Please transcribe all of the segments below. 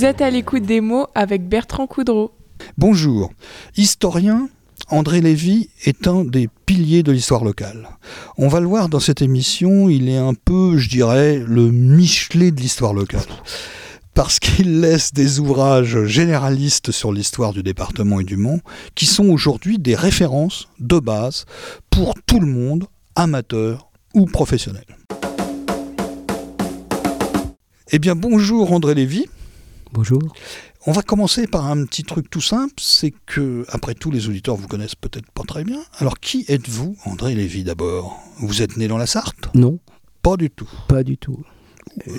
Vous êtes à l'écoute des mots avec Bertrand Coudreau. Bonjour. Historien, André Lévy est un des piliers de l'histoire locale. On va le voir dans cette émission, il est un peu, je dirais, le Michelet de l'histoire locale. Parce qu'il laisse des ouvrages généralistes sur l'histoire du département et du Mont, qui sont aujourd'hui des références de base pour tout le monde, amateur ou professionnel. Eh bien, bonjour André Lévy. Bonjour. On va commencer par un petit truc tout simple, c'est que, après tout, les auditeurs vous connaissent peut-être pas très bien. Alors, qui êtes-vous, André Lévy, d'abord? Vous êtes né dans la Sarthe? Non. Pas du tout. Pas du tout.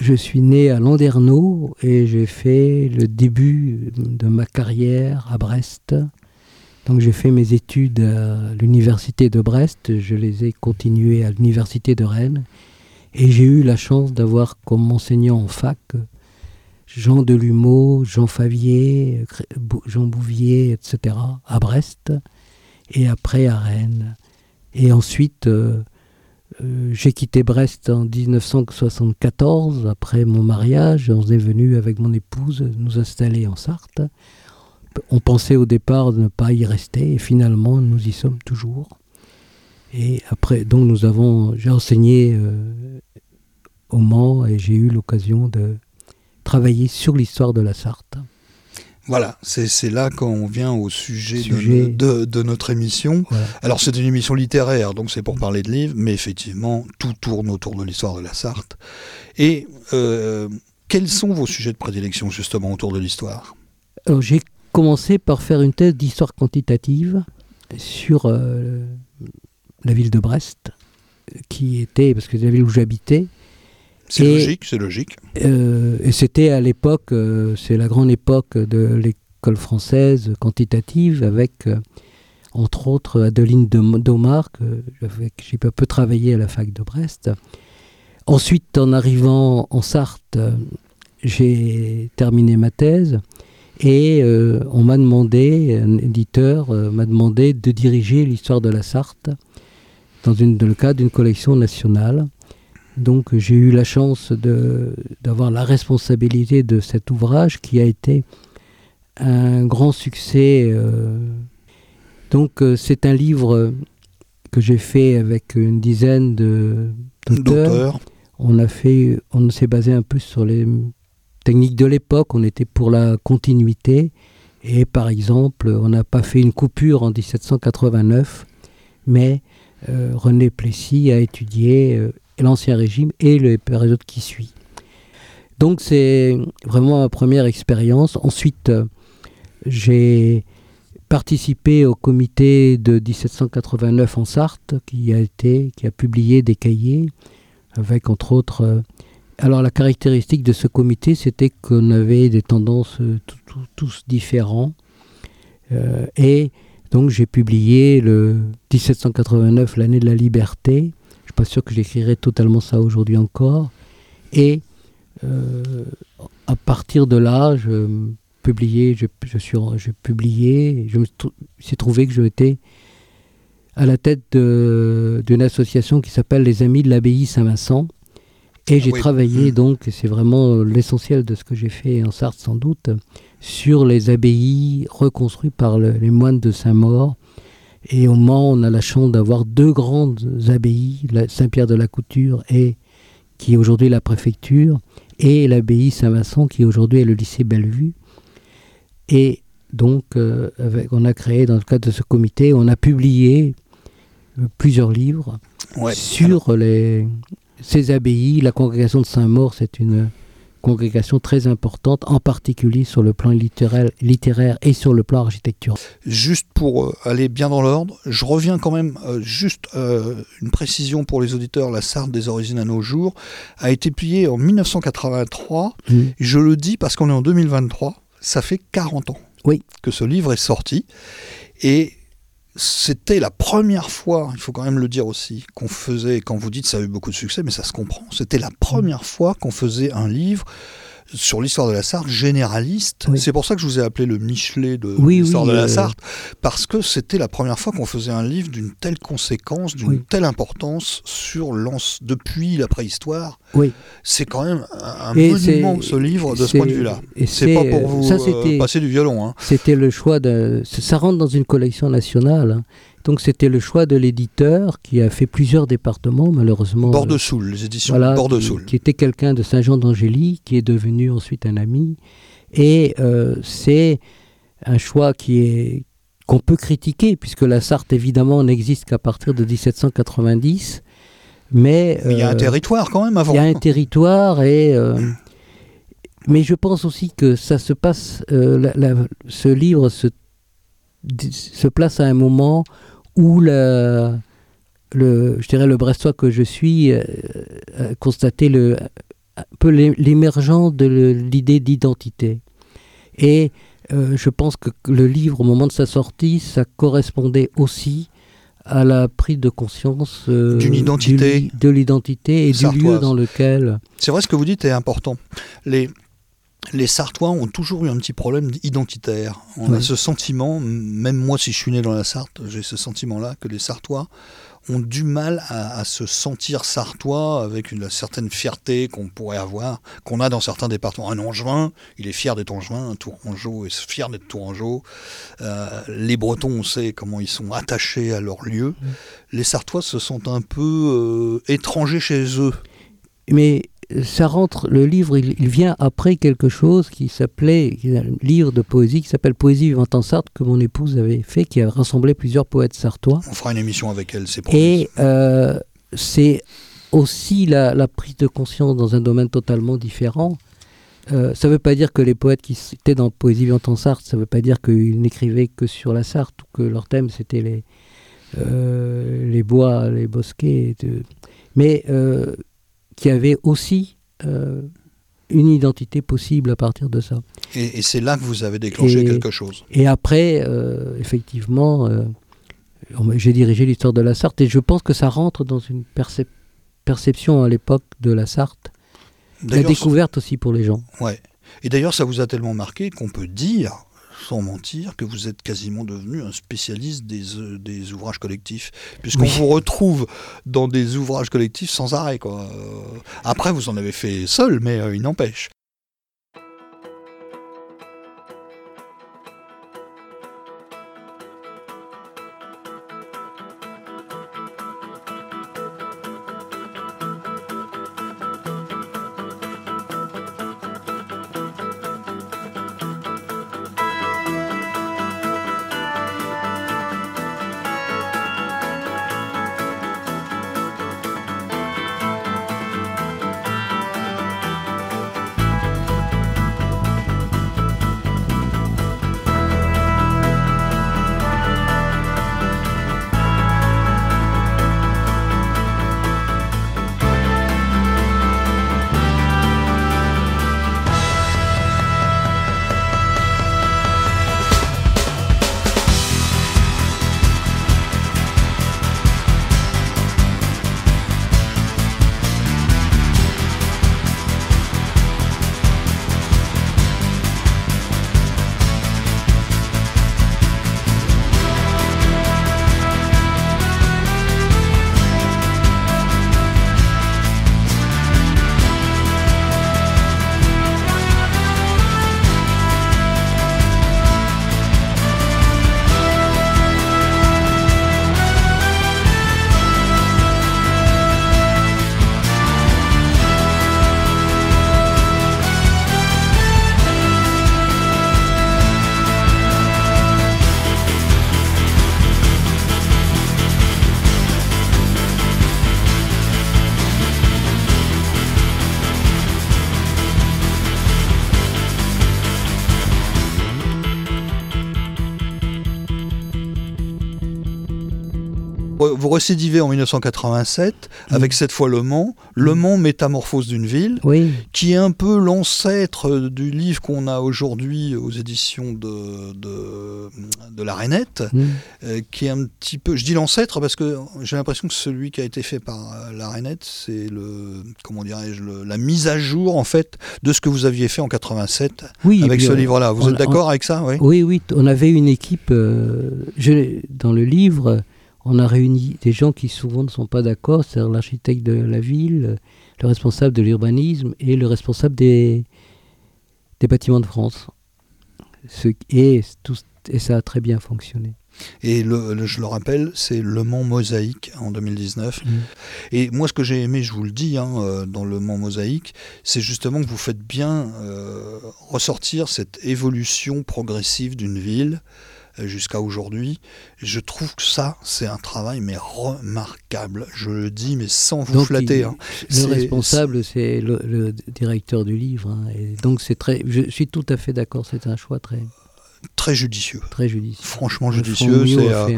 Je suis né à Landerneau et j'ai fait le début de ma carrière à Brest. Donc j'ai fait mes études à l'université de Brest, je les ai continuées à l'université de Rennes et j'ai eu la chance d'avoir comme enseignant en fac Jean Delumeau, Jean Favier, Jean Bouvier, etc., à Brest, et après à Rennes. Et ensuite, euh, euh, j'ai quitté Brest en 1974, après mon mariage. On est venu avec mon épouse nous installer en Sarthe. On pensait au départ de ne pas y rester, et finalement, nous y sommes toujours. Et après, donc nous avons, j'ai enseigné euh, au Mans et j'ai eu l'occasion de travailler sur l'histoire de la Sarthe. Voilà, c'est là qu'on vient au sujet, De, notre émission. Alors c'est une émission littéraire, donc c'est pour parler de livres, mais effectivement, tout tourne autour de l'histoire de la Sarthe. Et euh, quels sont vos sujets de prédilection justement autour de l'histoire? Alors j'ai commencé par faire une thèse d'histoire quantitative sur euh, la ville de Brest, qui était, parce que c'est la ville où j'habitais, c'est logique, c'est logique. Euh, et c'était à l'époque, euh, c'est la grande époque de l'école française quantitative, avec euh, entre autres Adeline Domar, avec j'ai un peu travaillé à la fac de Brest. Ensuite, en arrivant en Sarthe, j'ai terminé ma thèse et on m'a demandé, un éditeur m'a demandé de diriger l'histoire de la Sarthe dans, une, dans le cadre d'une collection nationale. Donc j'ai eu la chance d'avoir la responsabilité de cet ouvrage qui a été un grand succès. Euh. donc euh, c'est un livre que j'ai fait avec une dizaine d'auteurs. On a fait, on s'est basé un peu sur les techniques de l'époque. On était pour la continuité. Et par exemple, on n'a pas fait une coupure en 1789, mais euh, René Plessis a étudié l'Ancien Régime et le période qui suit. Donc c'est vraiment ma première expérience. Ensuite, euh, j'ai participé au comité de 1789 en Sarthe qui a été qui a publié des cahiers avec entre autres euh, alors la caractéristique de ce comité c'était qu'on avait des tendances euh, tous différents et donc j'ai publié le 1789 l'année de la liberté suis pas sûr que j'écrirais totalement ça aujourd'hui encore. Et euh, à partir de là, je publié, je, je suis, je publié, je me suis trouvé que j'étais à la tête d'une association qui s'appelle les Amis de l'Abbaye Saint-Vincent. Et j'ai travaillé mmh. donc, et c'est vraiment l'essentiel de ce que j'ai fait en Sarthe sans doute, sur les abbayes reconstruites par les moines de Saint-Maur et au Mans, on a la chance d'avoir deux grandes abbayes, Saint-Pierre de la Couture, et, qui est aujourd'hui la préfecture, et l'abbaye Saint-Vincent, qui aujourd'hui est le lycée Bellevue. Et donc, euh, avec, on a créé, dans le cadre de ce comité, on a publié euh, plusieurs livres sur les, ces abbayes. La congrégation de Saint-Maur, c'est une congrégation très importante, en particulier sur le plan littéraire, littéraire et sur le plan architectural. Juste pour euh, aller bien dans l'ordre, je reviens quand même, euh, juste euh, une précision pour les auditeurs, La Sarthe des origines à nos jours a été publiée en 1983. Mmh. Je le dis parce qu'on est en 2023, ça fait 40 ans oui. que ce livre est sorti. Et c'était la première fois, il faut quand même le dire aussi, qu'on faisait, quand vous dites ça a eu beaucoup de succès, mais ça se comprend, c'était la première fois qu'on faisait un livre sur l'histoire de la Sarthe généraliste. Oui. C'est pour ça que je vous ai appelé le Michelet de Oui, l'histoire oui, de la euh, Sarthe, parce que c'était la première fois qu'on faisait un livre d'une telle conséquence, d'une telle importance sur depuis la préhistoire. Oui. C'est quand même un, Et monument, ce livre, de ce point de vue-là. et C'est pas pour euh, vous ça, euh, passer du violon. Hein. C'était le choix de. Ça rentre dans une collection nationale. hein. Donc c'était le choix de l'éditeur qui a fait plusieurs départements, malheureusement. Bord euh, de Soule, les éditions voilà, qui, était quelqu'un de Saint-Jean d'Angély, qui est devenu ensuite un ami. Et euh, c'est un choix qui est qu'on peut critiquer, puisque la Sarthe, évidemment, n'existe qu'à partir de 1790. Mais il y a un euh, territoire quand même avant. il y a un territoire et. euh, mais je pense aussi que ça se passe. la- la- ce livre se, se place à un moment où la- le, je dirais le Brestois que je suis euh, a constaté le, un peu l'é- l'émergence de le- l'idée d'identité. Et euh, je pense que le livre, au moment de sa sortie, ça correspondait aussi à la prise de conscience euh, D'une du identité de l'identité et du lieu dans lequel C'est vrai ce que vous dites est important. Les, les Sartois ont toujours eu un petit problème identitaire. On a ce sentiment, même moi si je suis né dans la Sarthe, j'ai ce sentiment-là que les Sartois ont du mal à, à se sentir sartois avec une certaine fierté qu'on pourrait avoir, qu'on a dans certains départements. Un Angevin, il est fier d'être Angevin, un Tourangeau est fier d'être Tourangeau. Euh, les Bretons, on sait comment ils sont attachés à leur lieu. Les Sartois se sentent un peu euh, étrangers chez eux. Mais ça rentre, le livre, il, il vient après quelque chose qui s'appelait, un livre de poésie qui s'appelle Poésie vivante en Sarthe, que mon épouse avait fait, qui a rassemblé plusieurs poètes sartois. On fera une émission avec elle, c'est promis. Et euh, c'est aussi la, la prise de conscience dans un domaine totalement différent. Euh, ça ne veut pas dire que les poètes qui étaient dans Poésie vivante en Sarthe, ça ne veut pas dire qu'ils n'écrivaient que sur la Sarthe ou que leur thème c'était les, euh, les bois, les bosquets, de- mais euh, qui avaient aussi euh, une identité possible à partir de ça. Et, et c'est là que vous avez déclenché Et- quelque chose. Et après, euh, effectivement, euh, j'ai dirigé l'histoire de la Sarthe et je pense que ça rentre dans une percep- perception à l'époque de la Sarthe, la découverte aussi pour les gens. ouais. Et d'ailleurs, ça vous a tellement marqué qu'on peut dire, sans mentir, que vous êtes quasiment devenu un spécialiste des, euh, des ouvrages collectifs, puisqu'on Oui. vous retrouve dans des ouvrages collectifs sans arrêt. Quoi. Euh, Après, vous en avez fait seul, mais euh, il n'empêche. Récidivez en 1987 Mm. avec cette fois Le Mans, Le Mans métamorphose d'une ville, Oui, qui est un peu l'ancêtre du livre qu'on a aujourd'hui aux éditions de, de, de la Rainette, mm, euh, qui est un petit peu, je dis l'ancêtre parce que j'ai l'impression que celui qui a été fait par euh, la Rainette, c'est le, comment dirais-je, la mise à jour en fait de ce que vous aviez fait en 87 oui. avec ce euh, livre-là. Vous on- êtes d'accord avec ça? Oui Oui, on avait une équipe. euh, je- dans le livre, on a réuni des gens qui souvent ne sont pas d'accord, c'est-à-dire l'architecte de la ville, le responsable de l'urbanisme et le responsable des, des bâtiments de France. Ce, et, tout, et ça a très bien fonctionné. Et le, le- je le rappelle, c'est Le Mans Mosaïque en 2019. Mm. Et moi, ce que j'ai aimé, je vous le dis, hein, euh, dans Le Mans Mosaïque, c'est justement que vous faites bien euh, ressortir cette évolution progressive d'une ville jusqu'à aujourd'hui. Je trouve que ça, c'est un travail mais remarquable. Je le dis, mais sans vous Donc, flatter. il- hein. Le responsable, c'est le, le directeur du livre. hein, et donc, c'est très. Je suis tout à fait d'accord. C'est un choix très, Très judicieux. très judicieux. Franchement judicieux. Euh,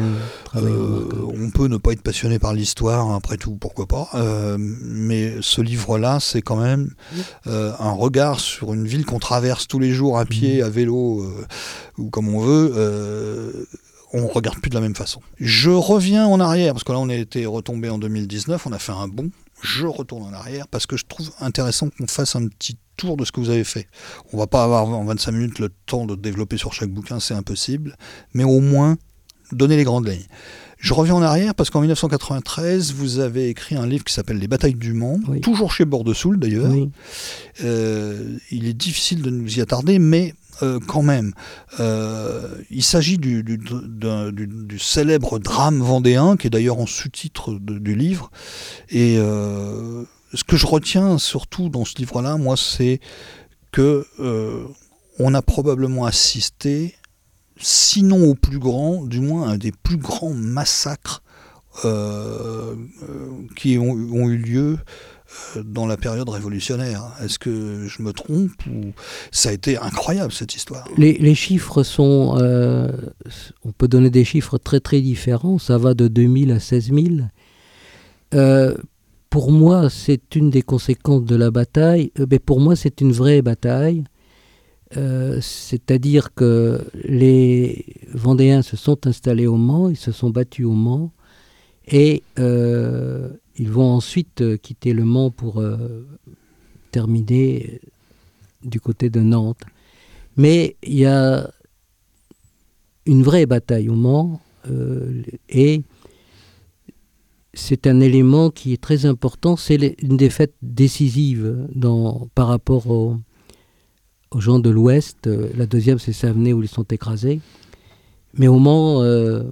Euh, on peut ne pas être passionné par l'histoire, après tout, pourquoi pas. Euh, mais ce livre-là, c'est quand même un regard sur une ville qu'on traverse tous les jours à pied, à vélo, ou comme on veut. on regarde plus de la même façon. Je reviens en arrière, parce que là on a été retombé en 2019, on a fait un bond. Je retourne en arrière parce que je trouve intéressant qu'on fasse un petit tour de ce que vous avez fait. On va pas avoir en 25 minutes le temps de développer sur chaque bouquin, c'est impossible, mais au moins donner les grandes lignes. Je reviens en arrière parce qu'en 1993, vous avez écrit un livre qui s'appelle Les batailles du Mans, Oui. toujours chez Bordeaux-Soul d'ailleurs. Oui. Euh, il est difficile de nous y attarder, mais euh, quand même, euh, il s'agit du, du, d'un- du- du célèbre drame vendéen, qui est d'ailleurs en sous-titre du livre. Et ce que je retiens surtout dans ce livre-là, moi, c'est que euh, on a probablement assisté, sinon au plus grand, du moins à un des plus grands massacres euh, euh, qui ont, eu lieu dans la période révolutionnaire. Est-ce que je me trompe ou ça a été incroyable cette histoire? Les, chiffres sont. on peut donner des chiffres très très différents. Ça va de 2000 à 16 000. Euh, pour moi, c'est une des conséquences de la bataille. Euh, mais pour moi, c'est une vraie bataille. Euh, C'est-à-dire que les Vendéens se sont installés au Mans, ils se sont battus au Mans, et euh, ils vont ensuite quitter le Mans pour terminer du côté de Nantes. Mais il y a une vraie bataille au Mans et c'est un élément qui est très important. C'est une défaite décisive dans, par rapport aux, aux gens de l'Ouest. Euh, La deuxième, c'est Savenay où ils sont écrasés. Mais au Mans, euh,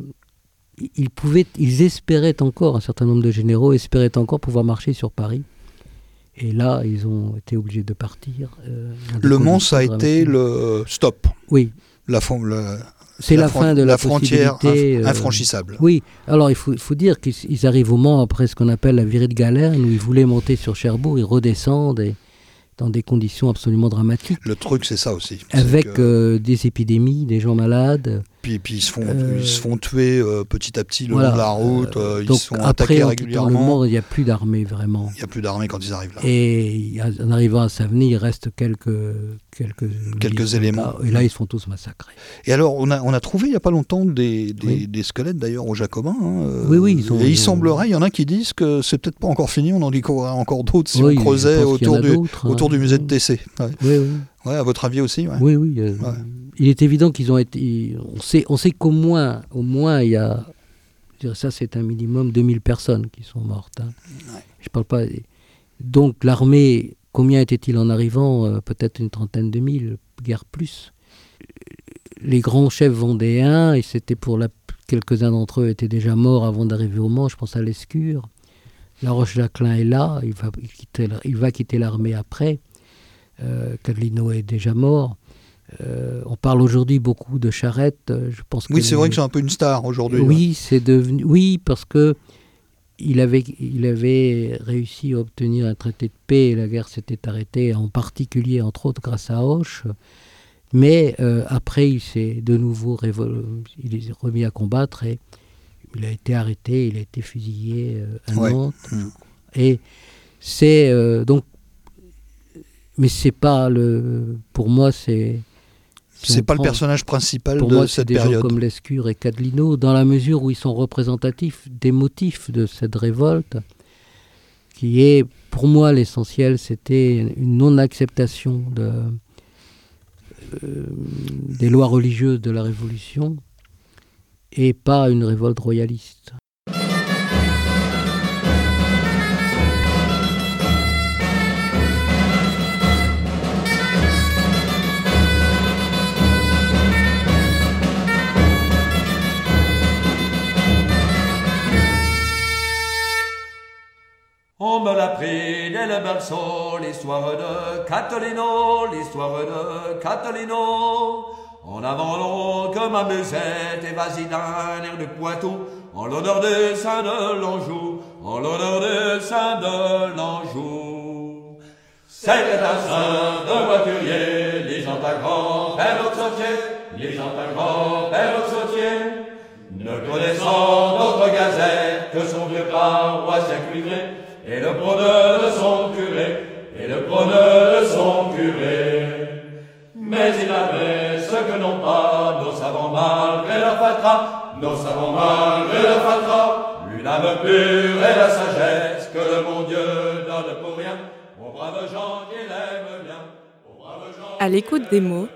ils, pouvaient, ils espéraient encore, un certain nombre de généraux espéraient encore pouvoir marcher sur Paris. Et là, ils ont été obligés de partir. euh, Le Mans, ça a été le stop. Oui, La, le- c'est la, fin de la, frontière euh, infranchissable. Oui, alors il faut, dire qu'ils ils arrivent au Mans après ce qu'on appelle la virée de Galerne, où ils voulaient monter sur Cherbourg, ils redescendent et, dans des conditions absolument dramatiques, Le truc, c'est ça aussi. Avec que- euh, des épidémies, des gens malades. Puis, puis ils se font, euh, ils se font tuer euh, petit à petit le Voilà. long de la route. euh, ils Donc sont après, attaqués en quittant le régulièrement. Mans, il n'y a plus d'armée vraiment. Il n'y a plus d'armée quand ils arrivent là. Et en arrivant à Savenay, il reste quelques, quelques, Quelques militaires. éléments. Et là, ils se font tous massacrer. Et alors, on a, on a trouvé il n'y a pas longtemps des, des, Oui. des squelettes d'ailleurs aux Jacobins. hein, Oui, oui, ils ont- et il semblerait, il y en a qui disent que c'est peut-être pas encore fini, on en dit encore d'autres si Oui, on creusait en autour, du, d'autres, autour hein. du musée de TC. Ouais. Oui, oui. Ouais, à votre avis aussi ouais. Oui, oui. euh, Ouais. Il est évident qu'ils ont été. On sait, on sait qu'au moins, au moins, il y a. Ça, c'est un minimum 2000 personnes qui sont mortes. hein. Ouais. Je parle pas. Donc, l'armée, combien était-il en arrivant Euh, Peut-être une trentaine de mille, guère plus. Les grands chefs vendéens, et c'était pour la. Quelques-uns d'entre eux étaient déjà morts avant d'arriver au Mans. Je pense à Lescure. La Roche-Jacquelin est là. Il va quitter, la- il va quitter l'armée après. Euh, Cadlino est déjà mort. Euh, on parle aujourd'hui beaucoup de Charette. euh, Je pense Oui, c'est vrai que c'est un peu une star aujourd'hui. ouais. Oui, c'est devenu. Oui, parce que il avait, il avait réussi à obtenir un traité de paix et la guerre s'était arrêtée, en particulier, entre autres, grâce à Hoche. Mais euh, après, il s'est de nouveau révol- il est remis à combattre et il a été arrêté, il a été fusillé euh, à Ouais. Nantes. Mm. Et c'est donc, mais c'est pas le, pour moi c'est. C'est pas le personnage principal Pour de moi, c'est cette des gens comme Lescure et Cadelino, dans la mesure où ils sont représentatifs des motifs de cette révolte, qui est, pour moi, l'essentiel, c'était une non-acceptation de, euh, des lois religieuses de la Révolution et pas une révolte royaliste. On me l'a pris dès le berceau, l'histoire de Catalino, l'histoire de Catalino. En avant long comme ma musette et vas-y d'un air de Poitou, en l'honneur des saints de l'Anjou, en l'honneur des saints de l'Anjou. C'était un saint de voiturier, lisant un grand-père au sautier, lisant un grand-père au sautier. Ne connaissant d'autre gazette que son vieux paroissien cuivré, et le prôneur de son curé, et le prôneur de son curé. Mais il avait ce que n'ont pas nos savants malgré leur fatras, nos savants malgré leur fatras, une âme pure et la sagesse que le bon Dieu donne pour rien, aux braves gens qu'il aime bien, À l'écoute des mots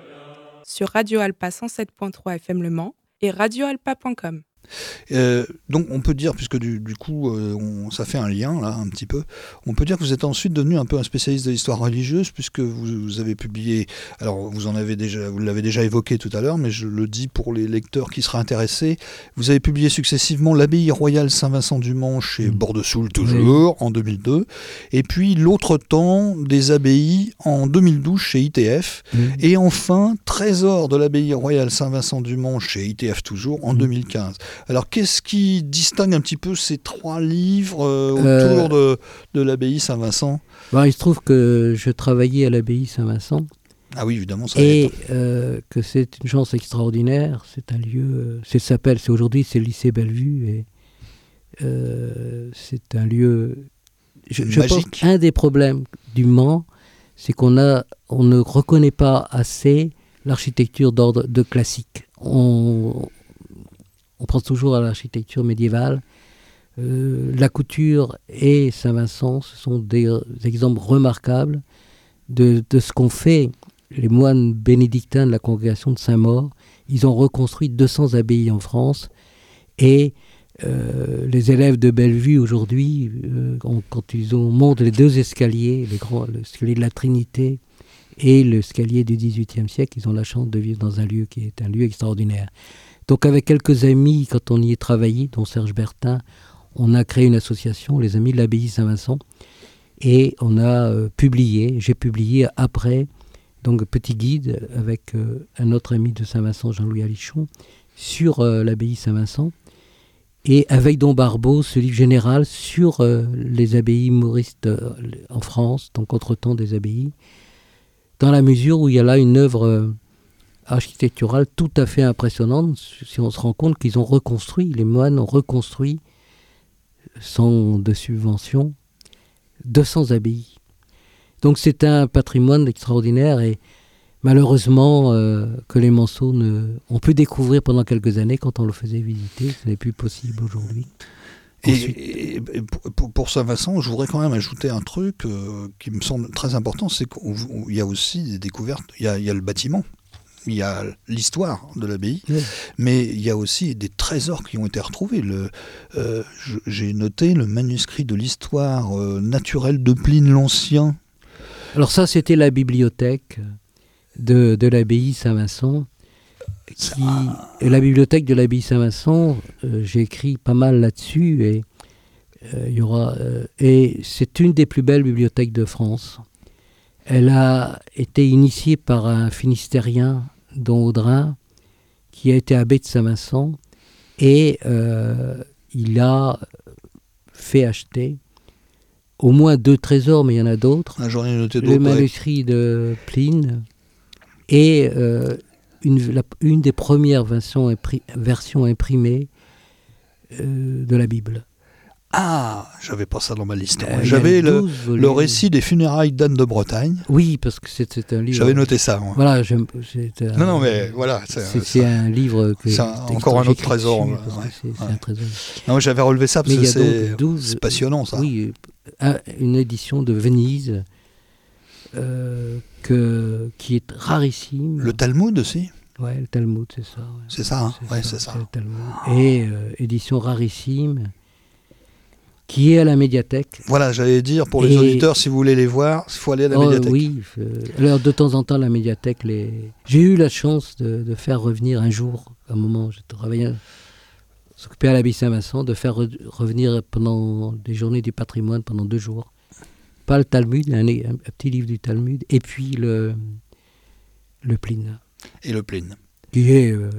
sur Radio Alpa 107.3 FM Le Mans et radioalpa.com. Euh, donc on peut dire, puisque du, du coup euh, on- ça fait un lien là un petit peu, on peut dire que vous êtes ensuite devenu un peu un spécialiste de l'histoire religieuse puisque vous, vous avez publié, alors vous en avez déjà, vous l'avez déjà évoqué tout à l'heure, mais je le dis pour les lecteurs qui seraient intéressés, vous avez publié successivement l'abbaye royale Saint-Vincent-du-Mont chez Mm. Bordeaux-Soul toujours en 2002, et puis l'autre temps des abbayes en 2012 chez ITF, et enfin, Trésor de l'abbaye royale Saint-Vincent-du-Mont chez ITF toujours en Mm. 2015. Alors, qu'est-ce qui distingue un petit peu ces trois livres euh, autour Euh, de, de l'abbaye Saint-Vincent? Bon, il se trouve que je travaillais à l'abbaye Saint-Vincent Ah oui, évidemment, ça et euh, que c'est une chance extraordinaire. C'est un lieu, c'est s'appelle, c'est aujourd'hui c'est le lycée Bellevue et euh, c'est un lieu. Je, je pense qu'un des problèmes du Mans, c'est qu'on a, on ne reconnaît pas assez l'architecture d'ordre de classique. On, on pense toujours à l'architecture médiévale. Euh, la couture et Saint-Vincent, ce sont des, euh, exemples remarquables de, ce qu'ont fait les moines bénédictins de la congrégation de Saint-Maur. Ils ont reconstruit 200 abbayes en France et euh, les élèves de Bellevue aujourd'hui, quand ils ont, montent les deux escaliers, les grands, de la Trinité et l'escalier du XVIIIe siècle, ils ont la chance de vivre dans un lieu qui est un lieu extraordinaire. Donc avec quelques amis, quand on y est travaillé, dont Serge Bertin, on a créé une association, les Amis de l'Abbaye Saint-Vincent, et on a euh, publié, j'ai publié après, donc petit guide avec euh, un autre ami de Saint-Vincent, Jean-Louis Alichon, sur euh, l'abbaye Saint-Vincent, et avec Don Barbeau, ce livre général sur les abbayes mauristes en France, donc entre-temps des abbayes, dans la mesure où il y a là une œuvre architecturale tout à fait impressionnante, si on se rend compte qu'ils ont reconstruit, les moines ont reconstruit, sans de subvention, 200 abbayes. Donc c'est un patrimoine extraordinaire et malheureusement euh, que les Manceaux ne... on peut découvrir pendant quelques années quand on le faisait visiter, ce n'est plus possible aujourd'hui. Et, Ensuite- et- et pour, pour- pour Saint-Vincent, je voudrais quand même ajouter un truc euh, qui me semble très important, c'est qu'il y a aussi des découvertes, il y a, il y a le bâtiment, il y a l'histoire de l'abbaye, mais il y a aussi des trésors qui ont été retrouvés. Euh, J'ai noté le manuscrit de l'histoire euh, naturelle de Pline l'Ancien. Alors ça, c'était la bibliothèque de, de l'abbaye Saint-Vincent. Qui, et la bibliothèque de l'abbaye Saint-Vincent, euh, j'ai écrit pas mal là-dessus et euh, il y aura euh, et c'est une des plus belles bibliothèques de France. Elle a été initiée par un Finistérien, Don Audrin, qui a été abbé de Saint-Vincent et euh, il a fait acheter au moins deux trésors, mais il y en a d'autres Ah, le ouais. manuscrit de Pline et euh, une, la- une des premières versions imprimées euh, de la Bible. Ah, j'avais pas ça dans ma liste. Euh, J'avais le, 12 le récit des funérailles d'Anne de Bretagne. Oui, parce que c'est un livre. J'avais noté ça. moi. Voilà, un- Non, non, mais voilà. c'est- un livre que. c'est encore un autre trésor, ouais, C'est ouais. un trésor. Non, j'avais relevé ça parce Mais que c'est donc 12. c'est passionnant, ça. Oui, euh, un- une édition de Venise euh, que, qui est rarissime. Le Talmud aussi Ouais, le Talmud, c'est ça. ouais. C'est ça, hein Ouais, c'est ça. le Talmud. Et euh, édition rarissime qui est à la médiathèque. Voilà, j'allais dire pour les Et- auditeurs, si vous voulez les voir, il faut aller à la Oh, médiathèque. oui, euh, alors de temps en temps, la médiathèque, les... j'ai eu la chance de, de faire revenir un jour, à un moment, je travaillais, à l'abbaye Saint-Vincent, de faire re- revenir pendant des journées du patrimoine, pendant deux jours. Pas le Talmud, un petit livre du Talmud, et puis le, le Pline, Et le Pline. qui est... euh,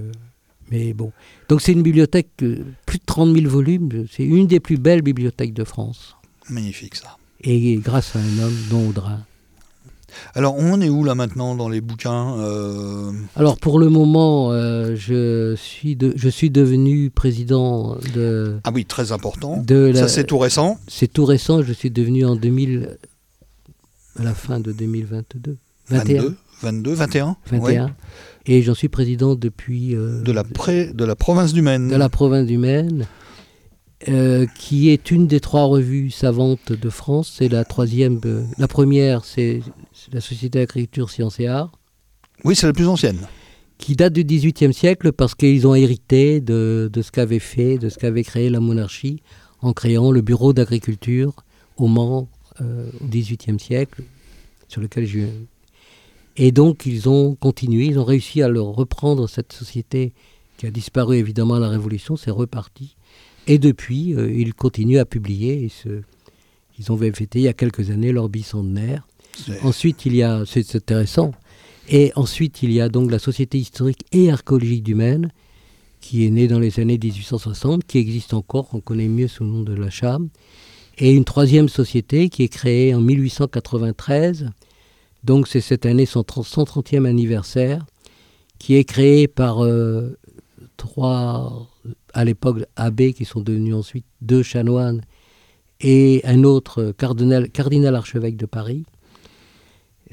mais bon. Donc c'est une bibliothèque, euh, plus de 30 000 volumes, c'est une des plus belles bibliothèques de France. Magnifique ça. Et grâce à un homme, Don Audrin. Alors, on est où là maintenant dans les bouquins euh, Alors pour le moment, euh, je, suis de- je suis devenu président de, Ah oui, très important. de la... Ça, c'est tout récent? c'est tout récent, je suis devenu en 2000, à la fin de 2022. 21. 22, 22, 21. 21. ouais. Et j'en suis président depuis... euh, De, la pré- de la province du Maine. de la province du Maine, euh, qui est une des trois revues savantes de France. C'est la troisième. euh, la première, c'est la Société d'agriculture, sciences et arts. Oui, c'est la plus ancienne. qui date du XVIIIe siècle parce qu'ils ont hérité de, de ce qu'avait fait, de ce qu'avait créé la monarchie en créant le bureau d'agriculture au Mans au XVIIIe siècle, sur lequel j'ai... Et donc ils ont continué, ils ont réussi à leur reprendre cette société qui a disparu évidemment à la Révolution, c'est reparti. Et depuis, euh, ils continuent à publier. Et se- ils ont fêté il y a quelques années leur bicentenaire. Ensuite, il y a, c'est intéressant, et ensuite il y a donc la Société historique et archéologique du Maine, qui est née dans les années 1860, qui existe encore, qu'on connaît mieux sous le nom de la CHAM, et une troisième société qui est créée en 1893, donc c'est cette année son 30 130e anniversaire, qui est créée par euh, trois, à l'époque, abbés qui sont devenus ensuite deux chanoines et un autre cardinal, cardinal archevêque de Paris.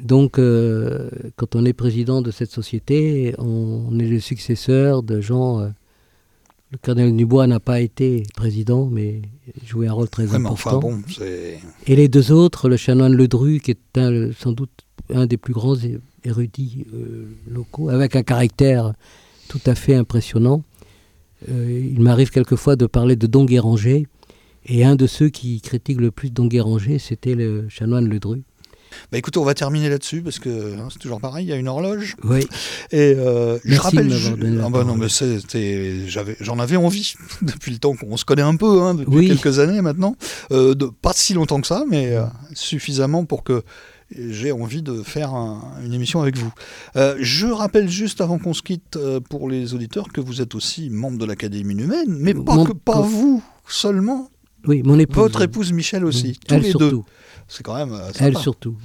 Donc, euh, quand on est président de cette société, on, on est le successeur de gens. euh, le cardinal Dubois n'a pas été président, mais joué un rôle très important. enfin bon. Et les deux autres, le chanoine Ledru, qui est un- sans doute un des plus grands érudits euh, locaux, avec un caractère tout à fait impressionnant. Euh, il m'arrive quelquefois de parler de Don Guéranger, et un de ceux qui critiquent le plus Don Guéranger, c'était le chanoine Ledru. Bah écoutez, on va terminer là-dessus parce que hein, c'est toujours pareil, il y a une horloge. Oui, Et euh, je rappelle. la Ah bah non, mais c'était, j'avais, j'en avais envie depuis le temps qu'on se connaît un peu, hein, depuis Oui. quelques années maintenant. Euh, de, pas si longtemps que ça, mais euh, suffisamment pour que j'ai envie de faire un- une émission avec vous. Euh, je rappelle juste avant qu'on se quitte euh, pour les auditeurs que vous êtes aussi membre de l'Académie humaine, mais pas Mon- que pas vous seulement, oui, mon épouse. votre épouse Michel aussi, Oui. tous les surtout. deux. C'est quand même euh, sympa. Elle surtout.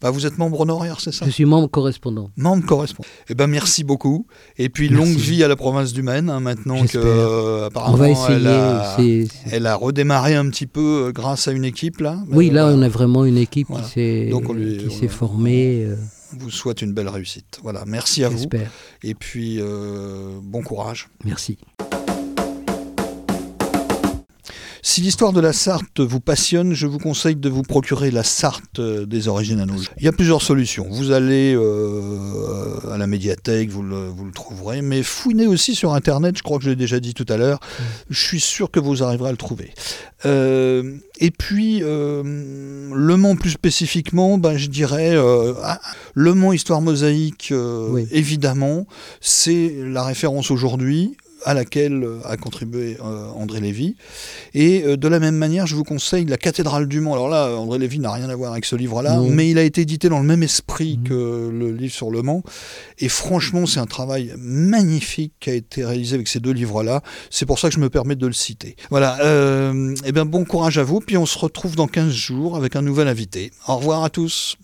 Bah, vous êtes membre honoraire, c'est ça? Je suis membre correspondant. Membre correspond. Eh ben merci beaucoup. Et puis Merci. longue vie à la province du Maine, hein, maintenant que euh, apparemment On va essayer. elle, a, elle redémarré un petit peu euh, grâce à une équipe là. Oui, là, on a vraiment une équipe Voilà. qui s'est on formée. euh, On vous souhaite une belle réussite. Voilà, merci à vous. Et puis bon courage. Merci. Si l'histoire de la Sarthe vous passionne, je vous conseille de vous procurer la Sarthe euh, des origines à nos jours. Il y a plusieurs solutions. Vous allez euh, à la médiathèque, vous le, vous le trouverez, mais fouinez aussi sur Internet, je crois que je l'ai déjà dit tout à l'heure. Je suis sûr que vous arriverez à le trouver. Euh, et puis, euh, Le Mans plus spécifiquement, ben, je dirais, ah, Le Mans Histoire Mosaïque, Oui. évidemment, c'est la référence aujourd'hui à laquelle euh, a contribué euh, André Lévy. Et euh, de la même manière, je vous conseille La cathédrale du Mans. Alors là, André Lévy n'a rien à voir avec ce livre-là, mais il a été édité dans le même esprit Mhm. que le livre sur Le Mans. Et franchement, c'est un travail magnifique qui a été réalisé avec ces deux livres-là. C'est pour ça que je me permets de le citer. Voilà. Et bien, bon courage à vous. Puis on se retrouve dans 15 jours avec un nouvel invité. Au revoir à tous.